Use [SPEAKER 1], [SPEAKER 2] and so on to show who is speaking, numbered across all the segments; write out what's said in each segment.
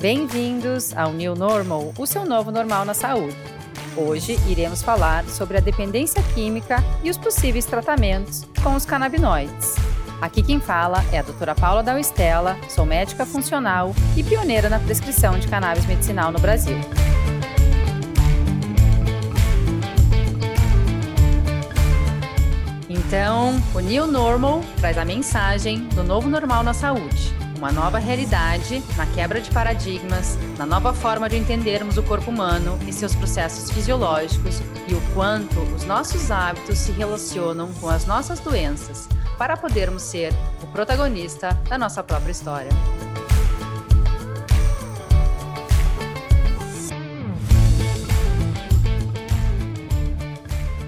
[SPEAKER 1] Bem-vindos ao New Normal, o seu novo normal na saúde. Hoje iremos falar sobre a dependência química e os possíveis tratamentos com os canabinoides. Aqui quem fala é a doutora Paula Dalstella, sou médica funcional e pioneira na prescrição de cannabis medicinal no Brasil. Então, o New Normal traz a mensagem do novo normal na saúde uma nova realidade na quebra de paradigmas, na nova forma de entendermos o corpo humano e seus processos fisiológicos e o quanto os nossos hábitos se relacionam com as nossas doenças, para podermos ser o protagonista da nossa própria história.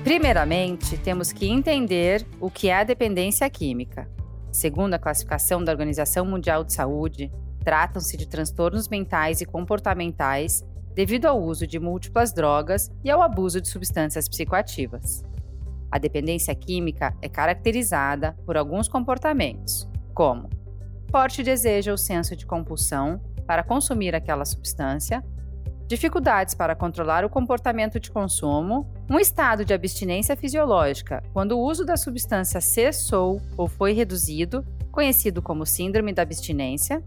[SPEAKER 1] Primeiramente, temos que entender o que é a dependência química. Segundo a classificação da Organização Mundial de Saúde, tratam-se de transtornos mentais e comportamentais devido ao uso de múltiplas drogas e ao abuso de substâncias psicoativas. A dependência química é caracterizada por alguns comportamentos, como forte desejo ou senso de compulsão para consumir aquela substância, dificuldades para controlar o comportamento de consumo, um estado de abstinência fisiológica quando o uso da substância cessou ou foi reduzido, conhecido como síndrome da abstinência,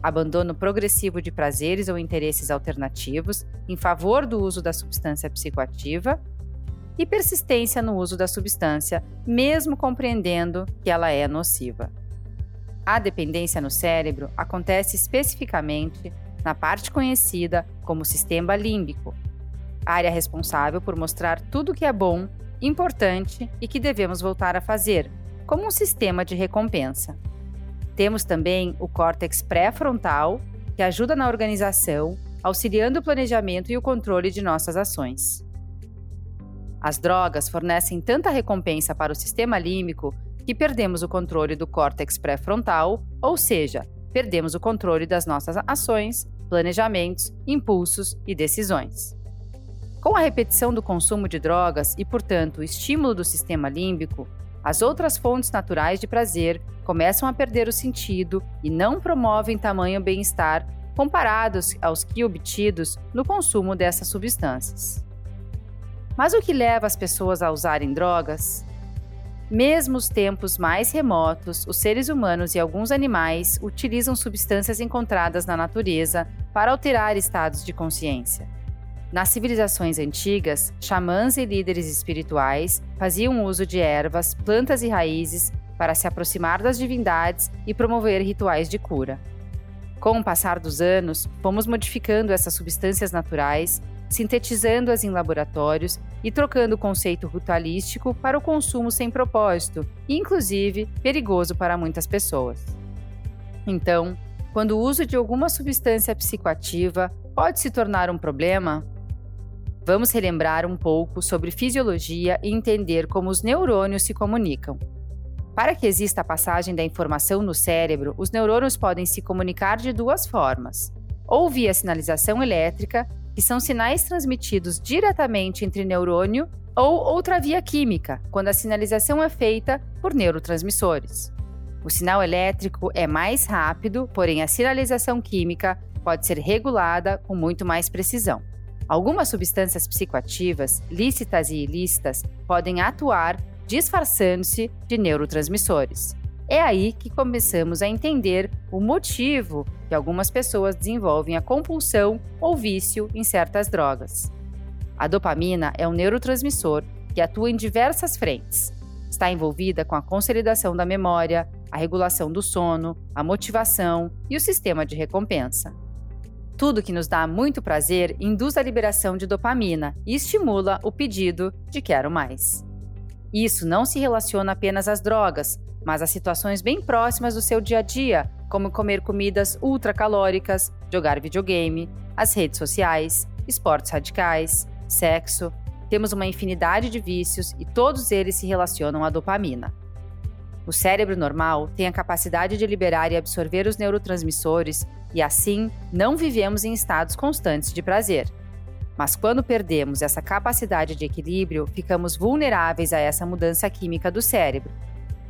[SPEAKER 1] abandono progressivo de prazeres ou interesses alternativos em favor do uso da substância psicoativa e persistência no uso da substância, mesmo compreendendo que ela é nociva. A dependência no cérebro acontece especificamente na parte conhecida como sistema límbico, área responsável por mostrar tudo o que é bom, importante e que devemos voltar a fazer, como um sistema de recompensa. Temos também o córtex pré-frontal, que ajuda na organização, auxiliando o planejamento e o controle de nossas ações. As drogas fornecem tanta recompensa para o sistema límbico que perdemos o controle do córtex pré-frontal, ou seja, perdemos o controle das nossas ações planejamentos, impulsos e decisões. Com a repetição do consumo de drogas e, portanto, o estímulo do sistema límbico, as outras fontes naturais de prazer começam a perder o sentido e não promovem tamanho bem-estar comparados aos que obtidos no consumo dessas substâncias. Mas o que leva as pessoas a usarem drogas? Mesmo os tempos mais remotos, os seres humanos e alguns animais utilizam substâncias encontradas na natureza para alterar estados de consciência. Nas civilizações antigas, xamãs e líderes espirituais faziam uso de ervas, plantas e raízes para se aproximar das divindades e promover rituais de cura. Com o passar dos anos, fomos modificando essas substâncias naturais sintetizando-as em laboratórios e trocando o conceito ritualístico para o consumo sem propósito e, inclusive, perigoso para muitas pessoas. Então, quando o uso de alguma substância psicoativa pode se tornar um problema, vamos relembrar um pouco sobre fisiologia e entender como os neurônios se comunicam. Para que exista a passagem da informação no cérebro, os neurônios podem se comunicar de duas formas: ou via sinalização elétrica, que são sinais transmitidos diretamente entre neurônio ou outra via química, quando a sinalização é feita por neurotransmissores. O sinal elétrico é mais rápido, porém a sinalização química pode ser regulada com muito mais precisão. Algumas substâncias psicoativas, lícitas e ilícitas, podem atuar disfarçando-se de neurotransmissores. É aí que começamos a entender o motivo que algumas pessoas desenvolvem a compulsão ou vício em certas drogas. A dopamina é um neurotransmissor que atua em diversas frentes. Está envolvida com a consolidação da memória, a regulação do sono, a motivação e o sistema de recompensa. Tudo que nos dá muito prazer induz a liberação de dopamina e estimula o pedido de quero mais. Isso não se relaciona apenas às drogas, mas a situações bem próximas do seu dia a dia, como comer comidas ultracalóricas, jogar videogame, as redes sociais, esportes radicais, sexo. Temos uma infinidade de vícios e todos eles se relacionam à dopamina. O cérebro normal tem a capacidade de liberar e absorver os neurotransmissores e, assim, não vivemos em estados constantes de prazer. Mas quando perdemos essa capacidade de equilíbrio, ficamos vulneráveis a essa mudança química do cérebro,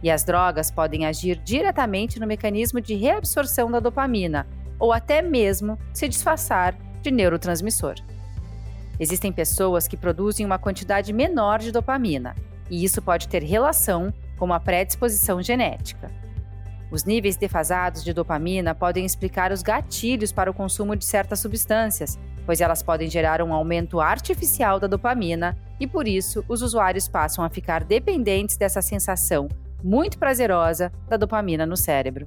[SPEAKER 1] e as drogas podem agir diretamente no mecanismo de reabsorção da dopamina, ou até mesmo se disfarçar de neurotransmissor. Existem pessoas que produzem uma quantidade menor de dopamina, e isso pode ter relação com a predisposição genética. Os níveis defasados de dopamina podem explicar os gatilhos para o consumo de certas substâncias, pois elas podem gerar um aumento artificial da dopamina e por isso os usuários passam a ficar dependentes dessa sensação muito prazerosa da dopamina no cérebro.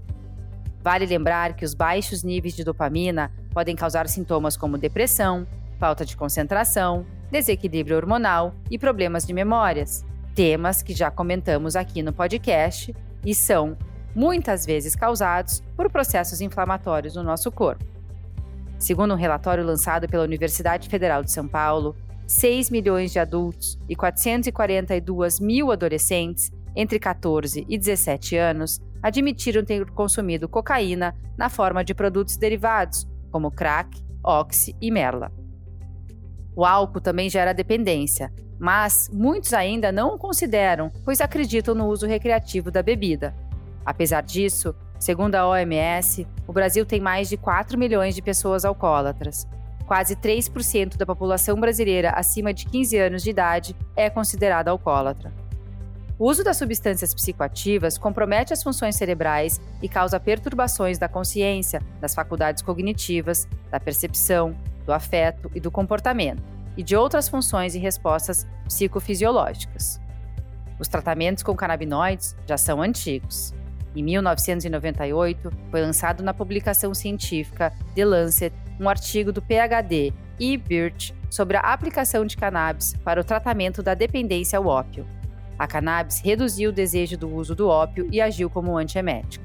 [SPEAKER 1] Vale lembrar que os baixos níveis de dopamina podem causar sintomas como depressão, falta de concentração, desequilíbrio hormonal e problemas de memórias, temas que já comentamos aqui no podcast e são muitas vezes causados por processos inflamatórios no nosso corpo. Segundo um relatório lançado pela Universidade Federal de São Paulo, 6 milhões de adultos e 442 mil adolescentes entre 14 e 17 anos admitiram ter consumido cocaína na forma de produtos derivados, como crack, oxi e merla. O álcool também gera dependência, mas muitos ainda não o consideram, pois acreditam no uso recreativo da bebida. Apesar disso, segundo a OMS, o Brasil tem mais de 4 milhões de pessoas alcoólatras. Quase 3% da população brasileira acima de 15 anos de idade é considerada alcoólatra. O uso das substâncias psicoativas compromete as funções cerebrais e causa perturbações da consciência, das faculdades cognitivas, da percepção, do afeto e do comportamento, e de outras funções e respostas psicofisiológicas. Os tratamentos com canabinoides já são antigos. Em 1998, foi lançado na publicação científica The Lancet um artigo do PhD E. Birch sobre a aplicação de cannabis para o tratamento da dependência ao ópio a cannabis reduziu o desejo do uso do ópio e agiu como antiemético.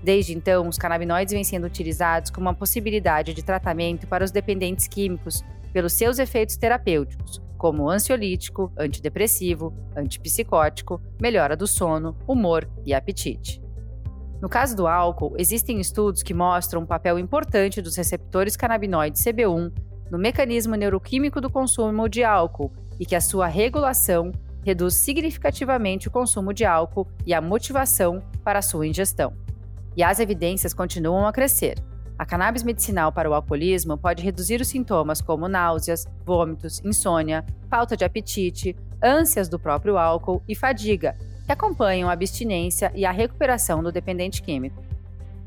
[SPEAKER 1] Desde então, os canabinoides vêm sendo utilizados como uma possibilidade de tratamento para os dependentes químicos pelos seus efeitos terapêuticos, como ansiolítico, antidepressivo, antipsicótico, melhora do sono, humor e apetite. No caso do álcool, existem estudos que mostram um papel importante dos receptores canabinoides CB1 no mecanismo neuroquímico do consumo de álcool e que a sua regulação reduz significativamente o consumo de álcool e a motivação para a sua ingestão. E as evidências continuam a crescer. A cannabis medicinal para o alcoolismo pode reduzir os sintomas como náuseas, vômitos, insônia, falta de apetite, ânsias do próprio álcool e fadiga, que acompanham a abstinência e a recuperação do dependente químico.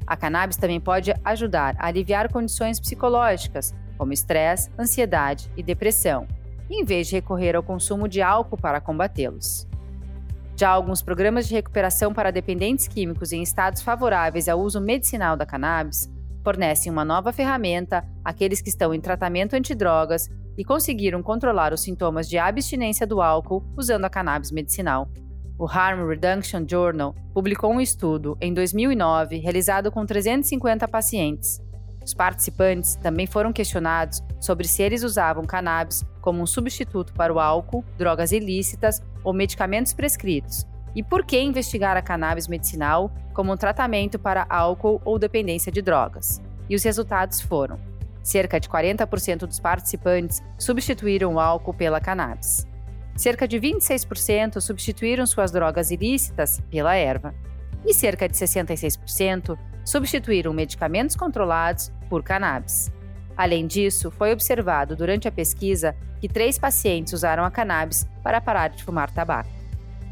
[SPEAKER 1] A cannabis também pode ajudar a aliviar condições psicológicas, como estresse, ansiedade e depressão, em vez de recorrer ao consumo de álcool para combatê-los. Já alguns programas de recuperação para dependentes químicos em estados favoráveis ao uso medicinal da cannabis fornecem uma nova ferramenta àqueles que estão em tratamento antidrogas e conseguiram controlar os sintomas de abstinência do álcool usando a cannabis medicinal. O Harm Reduction Journal publicou um estudo em 2009 realizado com 350 pacientes os participantes também foram questionados sobre se eles usavam cannabis como um substituto para o álcool, drogas ilícitas ou medicamentos prescritos, e por que investigar a cannabis medicinal como um tratamento para álcool ou dependência de drogas. E os resultados foram: cerca de 40% dos participantes substituíram o álcool pela cannabis. Cerca de 26% substituíram suas drogas ilícitas pela erva. E cerca de 66% substituíram medicamentos controlados por cannabis. Além disso, foi observado durante a pesquisa que três pacientes usaram a cannabis para parar de fumar tabaco.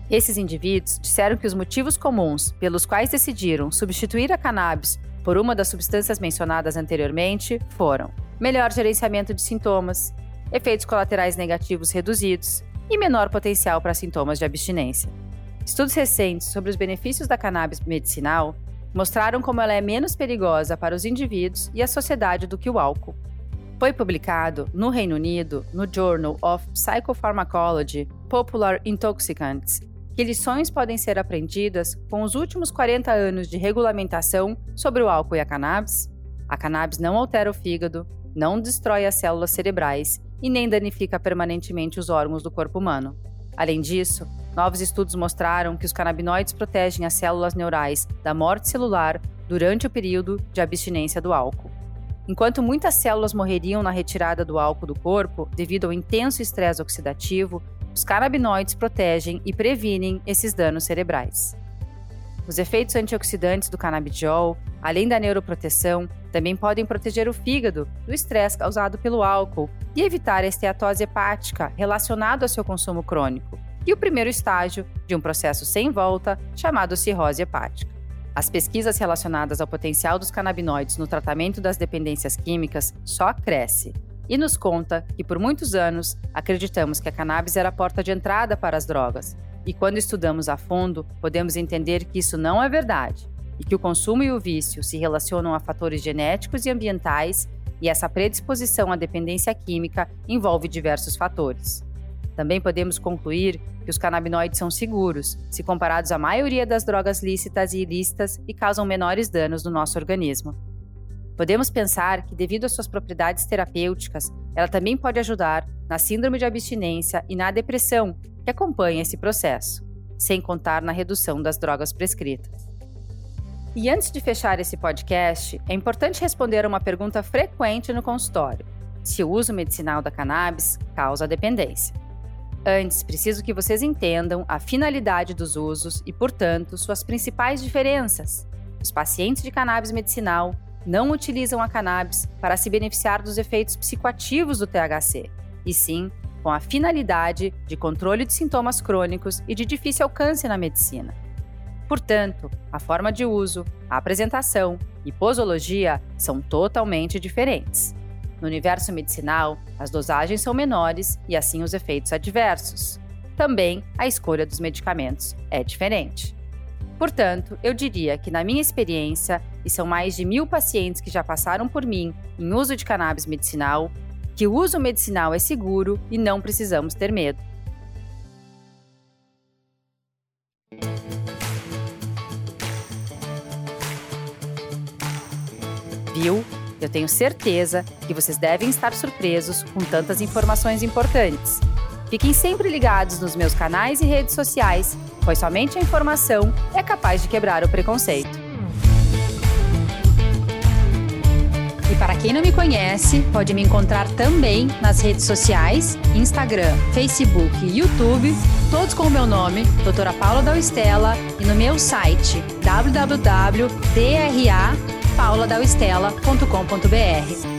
[SPEAKER 1] Esses indivíduos disseram que os motivos comuns pelos quais decidiram substituir a cannabis por uma das substâncias mencionadas anteriormente foram melhor gerenciamento de sintomas, efeitos colaterais negativos reduzidos e menor potencial para sintomas de abstinência. Estudos recentes sobre os benefícios da cannabis medicinal mostraram como ela é menos perigosa para os indivíduos e a sociedade do que o álcool. Foi publicado no Reino Unido no Journal of Psychopharmacology Popular Intoxicants que lições podem ser aprendidas com os últimos 40 anos de regulamentação sobre o álcool e a cannabis. A cannabis não altera o fígado, não destrói as células cerebrais e nem danifica permanentemente os órgãos do corpo humano. Além disso, Novos estudos mostraram que os canabinoides protegem as células neurais da morte celular durante o período de abstinência do álcool. Enquanto muitas células morreriam na retirada do álcool do corpo devido ao intenso estresse oxidativo, os canabinoides protegem e previnem esses danos cerebrais. Os efeitos antioxidantes do canabidiol, além da neuroproteção, também podem proteger o fígado do estresse causado pelo álcool e evitar a esteatose hepática relacionado ao seu consumo crônico, e o primeiro estágio de um processo sem volta chamado cirrose hepática. As pesquisas relacionadas ao potencial dos canabinoides no tratamento das dependências químicas só crescem e nos conta que por muitos anos acreditamos que a cannabis era a porta de entrada para as drogas, e quando estudamos a fundo, podemos entender que isso não é verdade e que o consumo e o vício se relacionam a fatores genéticos e ambientais, e essa predisposição à dependência química envolve diversos fatores. Também podemos concluir que os canabinoides são seguros, se comparados à maioria das drogas lícitas e ilícitas e causam menores danos no nosso organismo. Podemos pensar que, devido às suas propriedades terapêuticas, ela também pode ajudar na síndrome de abstinência e na depressão que acompanha esse processo, sem contar na redução das drogas prescritas. E antes de fechar esse podcast, é importante responder uma pergunta frequente no consultório: se o uso medicinal da cannabis causa dependência. Antes, preciso que vocês entendam a finalidade dos usos e, portanto, suas principais diferenças. Os pacientes de cannabis medicinal não utilizam a cannabis para se beneficiar dos efeitos psicoativos do THC, e sim com a finalidade de controle de sintomas crônicos e de difícil alcance na medicina. Portanto, a forma de uso, a apresentação e posologia são totalmente diferentes. No universo medicinal, as dosagens são menores e assim os efeitos adversos. Também a escolha dos medicamentos é diferente. Portanto, eu diria que, na minha experiência, e são mais de mil pacientes que já passaram por mim em uso de cannabis medicinal, que o uso medicinal é seguro e não precisamos ter medo. Viu? Eu tenho certeza que vocês devem estar surpresos com tantas informações importantes. Fiquem sempre ligados nos meus canais e redes sociais, pois somente a informação é capaz de quebrar o preconceito. E para quem não me conhece, pode me encontrar também nas redes sociais, Instagram, Facebook e YouTube, todos com o meu nome, Doutora Paula Dalstella, e no meu site www.drapauladalstella.com.br.